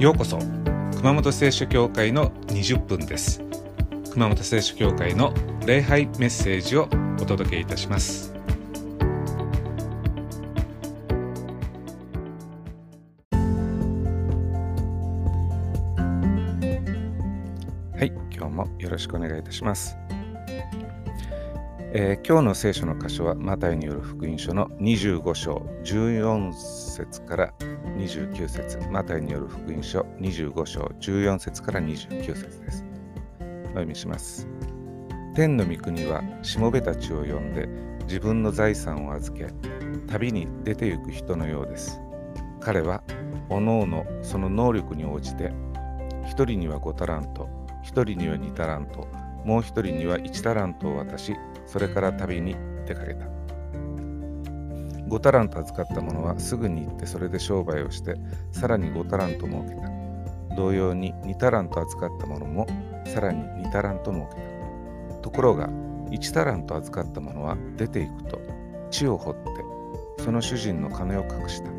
ようこそ熊本聖書教会の20分です。熊本聖書教会の礼拝メッセージをお届けいたします。はい今日もよろしくお願いいたします。えー、今日の聖書の箇所はマタイによる福音書の25章14節から29節。マタイによる福音書25章14節から29節です。お読みします。天の御国はしもべたちを呼んで自分の財産を預け旅に出て行く人のようです。彼はおのおのその能力に応じて一人には5タラント一人には2タラントもう一人には1タラントを渡しそれから旅に出かけた。5タラント預かった者はすぐに行ってそれで商売をしてさらに5タラント儲けた。同様に2タラント預かった者もさらに2タラント儲けた。ところが1タラント預かった者は出ていくと地を掘ってその主人の金を隠した。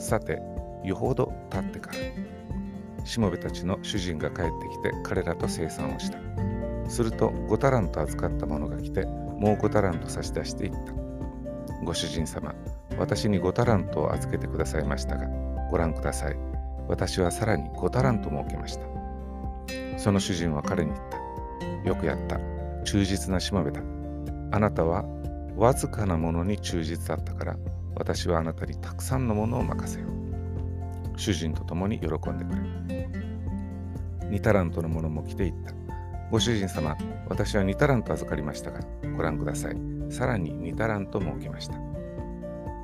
さて、よほど経ってから、しもべたちの主人が帰ってきて彼らと生産をした。すると5タラント預かった者が来てもう5タラント差し出していった。ご主人様、私に5タラントを預けてくださいましたが、ご覧ください。私はさらに5タラント儲けました。その主人は彼に言った。よくやった。忠実なしもべだ。あなたはわずかなものに忠実だったから、私はあなたにたくさんのものを任せよう。主人と共に喜んでくれ。2タラントの者も来ていった。ご主人様、私は2タラント預かりましたが、ご覧ください。さらに2タラント儲けました。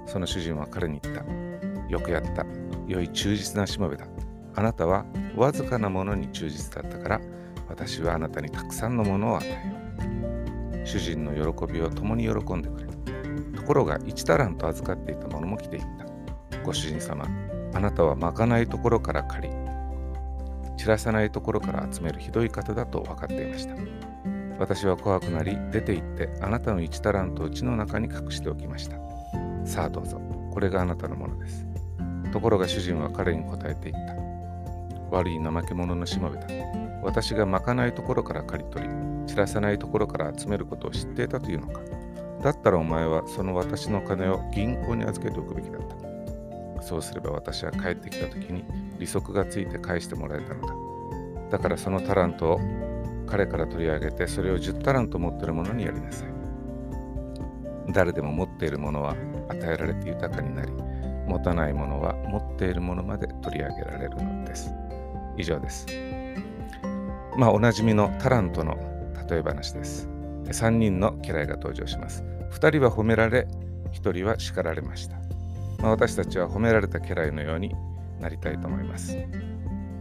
その主人は彼に言った。よくやった。良い忠実なしもべだ。あなたはわずかなものに忠実だったから、私はあなたにたくさんのものを与えよう。主人の喜びを共に喜んでくれ。ところが1タラント預かっていた者も来ていった。ご主人様、あなたはまかないところから借り、散らさないところから集めるひどい方だと分かっていました。私は怖くなり、出て行って、あなたの1タラントを家の中に隠しておきました。さあどうぞ、これがあなたのものです。ところが主人は彼に答えて言った。悪い怠け者のしもべだ。私がまかないところから刈り取り、散らさないところから集めることを知っていたというのか。だったらお前はその私の金を銀行に預けておくべきだった。そうすれば私は帰ってきた時に利息がついて返してもらえたのだ。だからそのタラントを彼から取り上げてそれを10タラント持っている者にやりなさい。誰でも持っているものは与えられて豊かになり、持たないものは持っているものまで取り上げられるのです。以上です。まあおなじみのタラントの例え話です。3人の家来が登場します。2人は褒められ、1人は叱られました。まあ、私たちは褒められた家来のようになりたいと思います。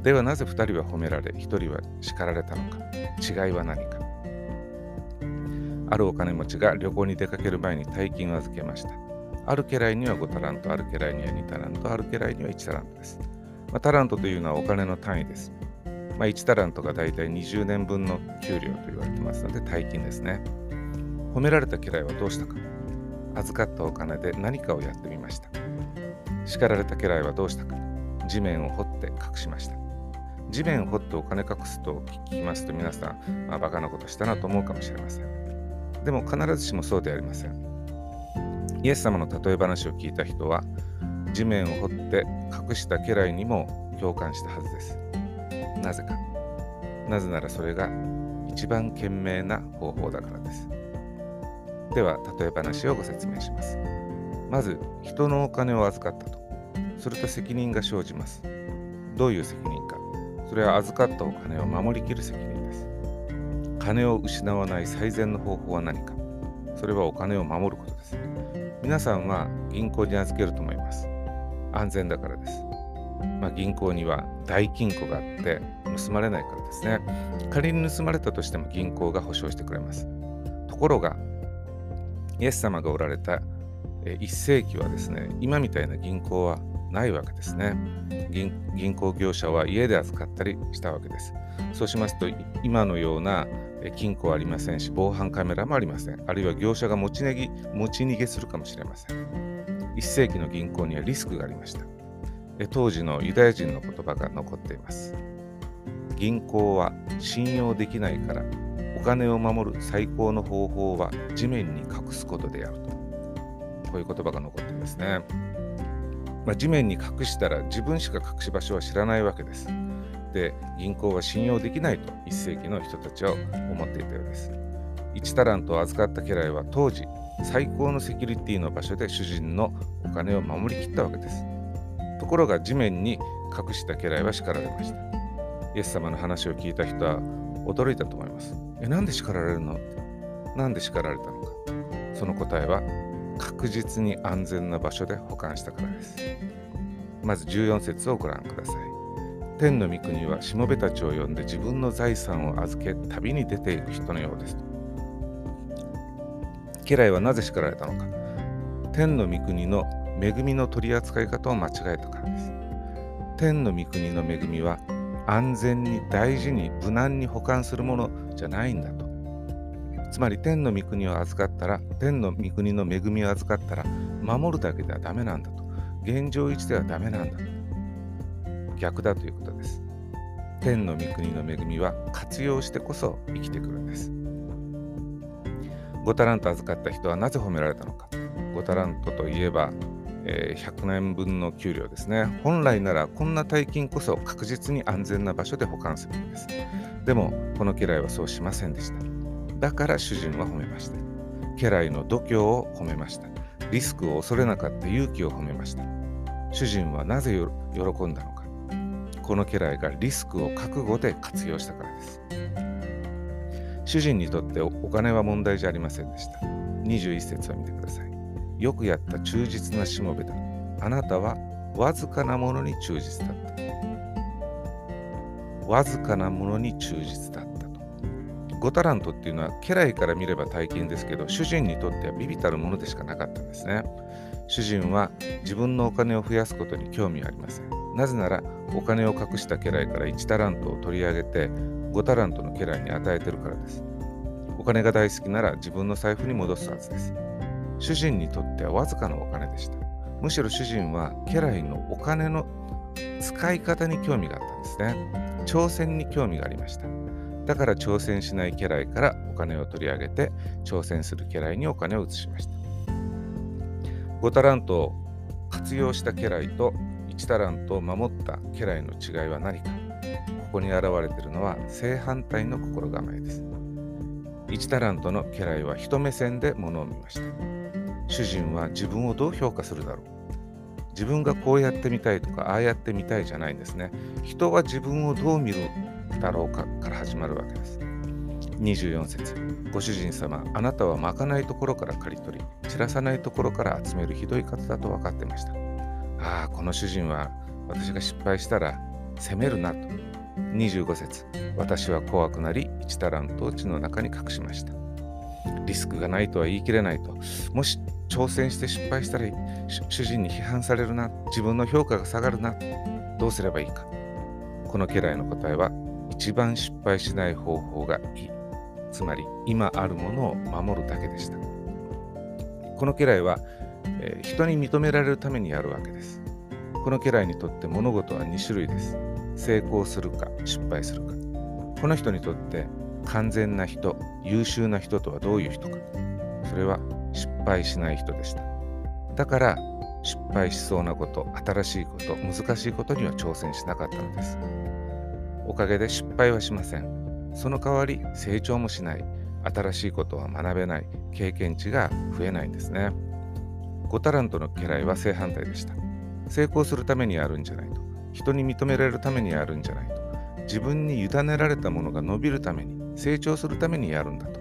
ではなぜ2人は褒められ、1人は叱られたのか、違いは何か。あるお金持ちが旅行に出かける前に大金を預けました。ある家来には5タラント、ある家来には2タラント、ある家来には1タラントです。まあ、タラントというのはお金の単位です。まあ、1タラントがだいたい20年分の給料と言われてますので大金ですね。褒められた家来はどうしたか預かったお金で何かをやってみました。叱られた家来はどうしたか地面を掘って隠しました。地面を掘ってお金隠すと聞きますと皆さん、まあ、バカなことしたなと思うかもしれません。でも必ずしもそうではありません。イエス様の例え話を聞いた人は地面を掘って隠した家来にも共感したはずです。なぜか。なぜならそれが一番賢明な方法だからです。では、例え話をご説明します。まず、人のお金を預かったと。すると責任が生じます。どういう責任か。それは預かったお金を守りきる責任です。金を失わない最善の方法は何か。それはお金を守ることです。皆さんは銀行に預けると思います。安全だからです。まあ、銀行には大金庫があって盗まれないからですね。仮に盗まれたとしても銀行が保証してくれます。ところが、イエス様がおられた1世紀はですね、今みたいな銀行はないわけですね銀。銀行業者は家で預かったりしたわけです。そうしますと、今のような金庫はありませんし、防犯カメラもありません。あるいは業者が持ち逃げ持ち逃げするかもしれません。1世紀の銀行にはリスクがありました。当時のユダヤ人の言葉が残っています銀行は信用できないからお金を守る最高の方法は地面に隠すことであるとこういう言葉が残っていますね、まあ、地面に隠したら自分しか隠し場所は知らないわけです。で銀行は信用できないと1世紀の人たちは思っていたようです。1タラントを預かった家来は当時最高のセキュリティの場所で主人のお金を守りきったわけです。ところが地面に隠した家来は叱られました。イエス様の話を聞いた人は驚いたと思います。えなんで叱られるの？なんで叱られたのか。その答えは確実に安全な場所で保管したからです。まず14節をご覧ください。天の御国はしもべたちを呼んで自分の財産を預け旅に出ていく人のようです。と家来はなぜ叱られたのか。天の御国の恵みの取り扱い方を間違えたからです。天の御国の恵みは安全に大事に無難に保管するものじゃないんだつまり天の御国を預かったら天の御国の恵みを預かったら守るだけではダメなんだと。現状維持ではダメなんだと。逆だということです。天の御国の恵みは活用してこそ生きてくるんです。5タラント預かった人はなぜ褒められたのか。5タラントといえば、えー、100年分の給料ですね。本来ならこんな大金こそ確実に安全な場所で保管するんです。でもこの家来はそうしませんでした。だから主人は褒めました家来の度胸を褒めましたリスクを恐れなかった勇気を褒めました主人はなぜ喜んだのかこの家来がリスクを覚悟で活用したからです主人にとってお金は問題じゃありませんでした。21節を見てください。よくやった忠実なしもべだ。あなたはわずかなものに忠実だった。わずかなものに忠実だった。5タラントっていうのは家来から見れば大金ですけど、主人にとってはビビたるものでしかなかったんですね。主人は自分のお金を増やすことに興味はありません。なぜならお金を隠した家来から1タラントを取り上げて5タラントの家来に与えてるからです。お金が大好きなら自分の財布に戻すはずです。主人にとってはわずかなお金でした。むしろ主人は家来のお金の使い方に興味があったんですね。挑戦に興味がありました。だから挑戦しない家来からお金を取り上げて挑戦する家来にお金を移しました。5タラントを活用した家来と1タラントを守った家来の違いは何かここに現れているのは正反対の心構えです。1タラントの家来は人目線で物を見ました。主人は自分をどう評価するだろう自分がこうやってみたいとかああやってみたいじゃないんですね。人は自分をどう見るだろうかから始まるわけです。24節。ご主人様、あなたはまかないところから刈り取り、散らさないところから集めるひどい方だと分かってました。ああ、この主人は私が失敗したら責めるなと。25節。私は怖くなり1タラントを地の中に隠しました。リスクがないとは言い切れないと。もし挑戦して失敗したら主人に批判されるな。自分の評価が下がるな。どうすればいいか。この家来の答えは一番失敗しない方法がいい。つまり今あるものを守るだけでした。この家来は、えー、人に認められるためにやるわけです。この家来にとって物事は2種類です。成功するか失敗するか。この人にとって完全な人優秀な人とはどういう人か。それは失敗しない人でした。だから失敗しそうなこと新しいこと難しいことには挑戦しなかったのです。おかげで失敗はしません。その代わり成長もしない。新しいことは学べない。経験値が増えないんですね。5タラントの家来は正反対でした。成功するためにやるんじゃないと。人に認められるためにやるんじゃないと。自分に委ねられたものが伸びるために成長するためにやるんだと。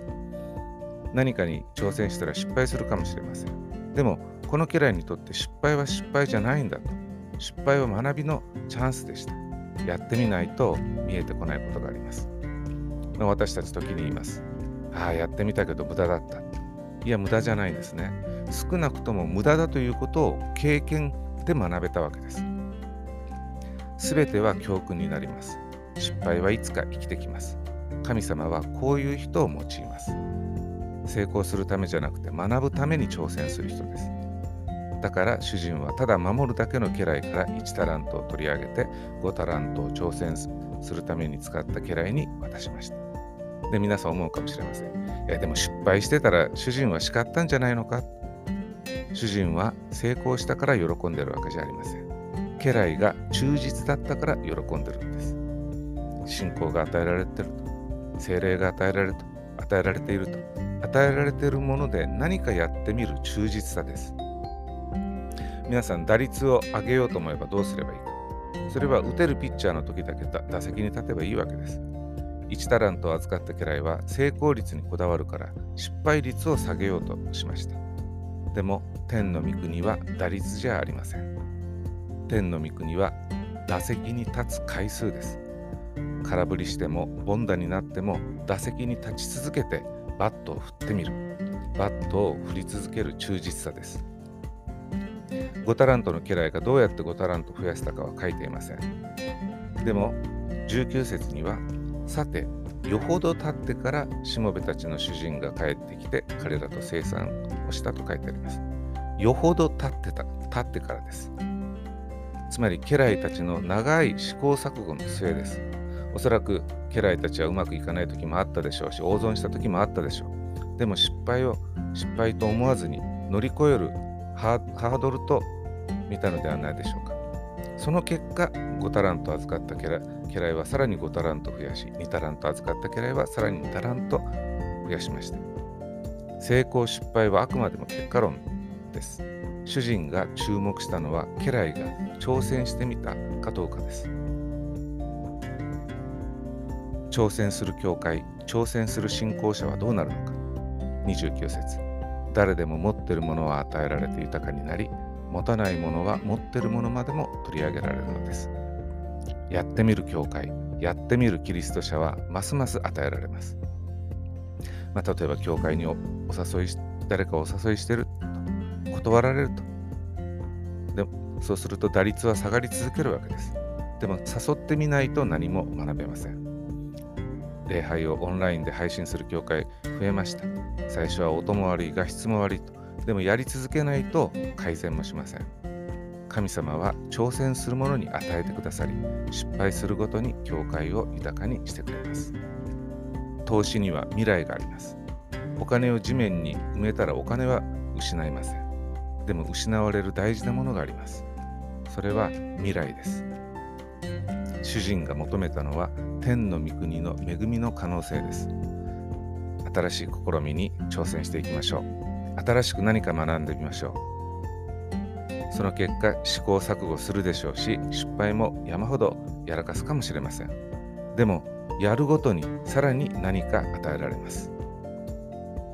何かに挑戦したら失敗するかもしれません。でもこの家来にとって失敗は失敗じゃないんだと。失敗は学びのチャンスでした。やってみないと見えてこないことがあります私たち時に言いますああやってみたけど無駄だったいや無駄じゃないですね少なくとも無駄だということを経験で学べたわけですすべては教訓になります。失敗はいつか生きてきます。神様はこういう人を用います。成功するためじゃなくて学ぶために挑戦する人です。だから主人はただ守るだけの家来から1タラントを取り上げて5タラントを挑戦するために使った家来に渡しました。で、皆さん思うかもしれません。いや、でも失敗してたら主人は叱ったんじゃないのか？主人は成功したから喜んでるわけじゃありません。家来が忠実だったから喜んでるんです。信仰が与えられてると、精霊が与えられると、与えられていると、与えられているもので何かやってみる忠実さです。皆さん、打率を上げようと思えばどうすればいいか。それは打てるピッチャーの時だけ打席に立てばいいわけです。1タラントを預かった家来は成功率にこだわるから失敗率を下げようとしました。でも天の御国は打率じゃありません。天の御国は打席に立つ回数です。空振りしても凡打になっても打席に立ち続けてバットを振ってみる。バットを振り続ける忠実さです。5タラントの家来がどうやって5タラント増やしたかは書いていません。でも19節にはさてよほど経ってからしもべたちの主人が帰ってきて彼らと生産をしたと書いてあります。よほど経ってた、経ってからです。つまり家来たちの長い試行錯誤の末です。おそらく家来たちはうまくいかない時もあったでしょうし、大損した時もあったでしょう。でも失敗を失敗と思わずに乗り越えるハードルと見たのではないでしょうか。その結果、5タラント預かった家来はさらに5タラント増やし、2タラント預かった家来はさらに2タラント増やしました。成功失敗はあくまでも結果論です。主人が注目したのは家来が挑戦してみたかどうかです。挑戦する教会、挑戦する信仰者はどうなるのか。29節誰でも持っているものは与えられて豊かになり、持たないものは持っているものまでも取り上げられるのです。やってみる教会、やってみるキリスト者はますます与えられます。まあ、例えば教会にお誘い誰かお誘いしてると断られると。でそうすると打率は下がり続けるわけです。でも誘ってみないと何も学べません。礼拝をオンラインで配信する教会増えました。最初は音も悪い、画質も悪いと。でもやり続けないと改善もしません。神様は挑戦するものに与えてくださり、失敗するごとに教会を豊かにしてくれます。投資には未来があります。お金を地面に埋めたらお金は失いません。でも失われる大事なものがあります。それは未来です。主人が求めたのは天の御国の恵みの可能性です。新しい試みに挑戦していきましょう。新しく何か学んでみましょう。その結果、試行錯誤するでしょうし、失敗も山ほどやらかすかもしれません。でも、やるごとにさらに何か与えられます。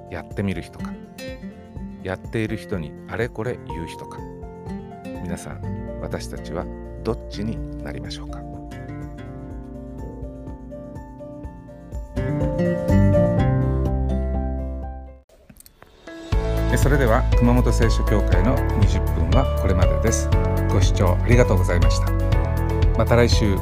やってみる人か、やっている人にあれこれ言う人か。皆さん、私たちはどっちになりましょうか。それでは熊本聖書協会の20分はこれまでです。ご視聴ありがとうございました。また来週